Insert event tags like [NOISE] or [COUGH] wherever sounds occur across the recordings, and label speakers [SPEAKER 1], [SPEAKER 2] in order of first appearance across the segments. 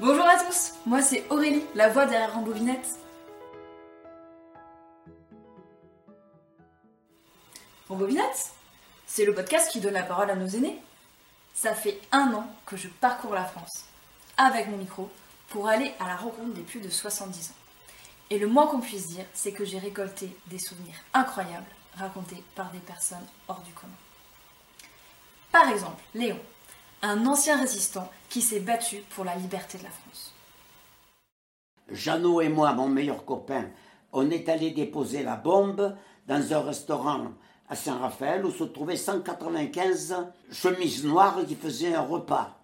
[SPEAKER 1] Bonjour à tous, moi c'est Aurélie, la voix derrière Rambobinette. Rambobinette C'est le podcast qui donne la parole à nos aînés. Ça fait un an que je parcours la France, avec mon micro, pour aller à la rencontre des plus de 70 ans. Et le moins qu'on puisse dire, c'est que j'ai récolté des souvenirs incroyables racontés par des personnes hors du commun. Par exemple, Léon, un ancien résistant qui s'est battu pour la liberté de la France.
[SPEAKER 2] Jeannot et moi, mon meilleur copain, on est allé déposer la bombe dans un restaurant à Saint-Raphaël où se trouvaient 195 chemises noires qui faisaient un repas.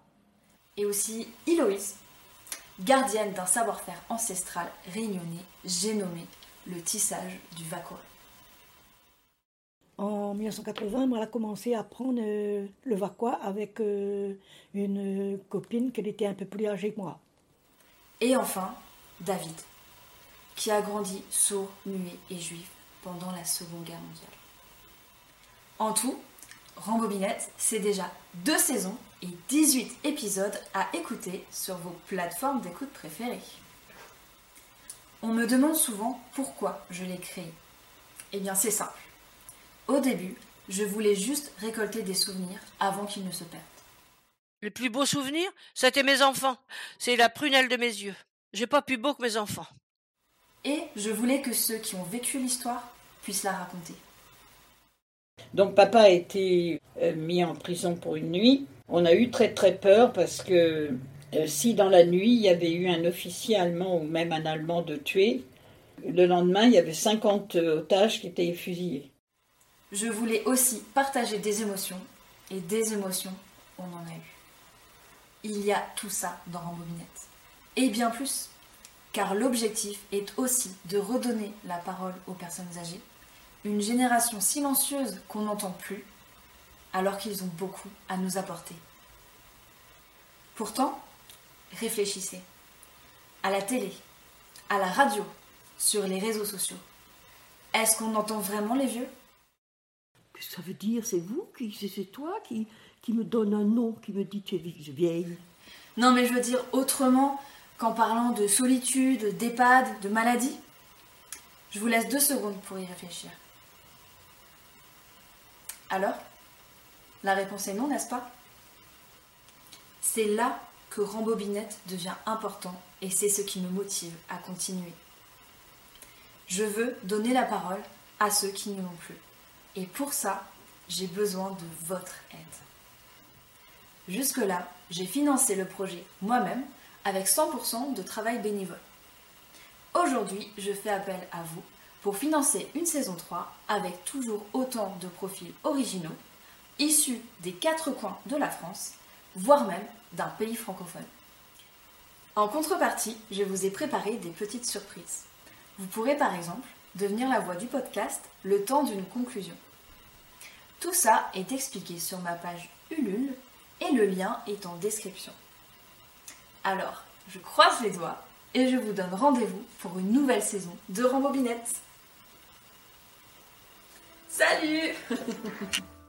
[SPEAKER 1] Et aussi Héloïse, gardienne d'un savoir-faire ancestral réunionnais, j'ai nommé le tissage du Vacois.
[SPEAKER 3] En 1980, moi, elle a commencé à apprendre euh, le Vacois avec euh, une copine qui était un peu plus âgée que moi.
[SPEAKER 1] Et enfin, David, qui a grandi sourd, muet et juif pendant la Seconde Guerre mondiale. En tout, Rambobinette, c'est déjà deux saisons et 18 épisodes à écouter sur vos plateformes d'écoute préférées. On me demande souvent pourquoi je l'ai créé. Eh bien, c'est simple. Au début, je voulais juste récolter des souvenirs avant qu'ils ne se perdent.
[SPEAKER 4] Le plus beau souvenir, c'était mes enfants. C'est la prunelle de mes yeux. J'ai pas plus beau que mes enfants.
[SPEAKER 1] Et je voulais que ceux qui ont vécu l'histoire puissent la raconter.
[SPEAKER 5] Donc papa a été euh, mis en prison pour une nuit. On a eu très très peur parce que euh, si dans la nuit il y avait eu un officier allemand ou même un allemand de tué, le lendemain il y avait 50 otages qui étaient fusillés.
[SPEAKER 1] Je voulais aussi partager des émotions, et des émotions, on en a eu. Il y a tout ça dans Rambobinette. Et bien plus, car l'objectif est aussi de redonner la parole aux personnes âgées, une génération silencieuse qu'on n'entend plus, alors qu'ils ont beaucoup à nous apporter. Pourtant, réfléchissez. À la télé, à la radio, sur les réseaux sociaux. Est-ce qu'on entend vraiment les vieux?
[SPEAKER 6] Ça veut dire C'est vous qui, c'est toi qui, qui me donne un nom, qui me dit tu es vieille.
[SPEAKER 1] Non, mais je veux dire autrement qu'en parlant de solitude, d'EHPAD, de maladie. Je vous laisse deux secondes pour y réfléchir. Alors La réponse est non, n'est-ce pas? C'est là que Rambobinette devient important et c'est ce qui me motive à continuer. Je veux donner la parole à ceux qui n'y ont plus. Et pour ça, j'ai besoin de votre aide. Jusque-là, j'ai financé le projet moi-même avec 100% de travail bénévole. Aujourd'hui, je fais appel à vous pour financer une saison 3 avec toujours autant de profils originaux, issus des quatre coins de la France, voire même d'un pays francophone. En contrepartie, je vous ai préparé des petites surprises. Vous pourrez par exemple devenir la voix du podcast le temps d'une conclusion. Tout ça est expliqué sur ma page Ulule et le lien est en description. Alors, je croise les doigts et je vous donne rendez-vous pour une nouvelle saison de Rambobinette. Salut [LAUGHS]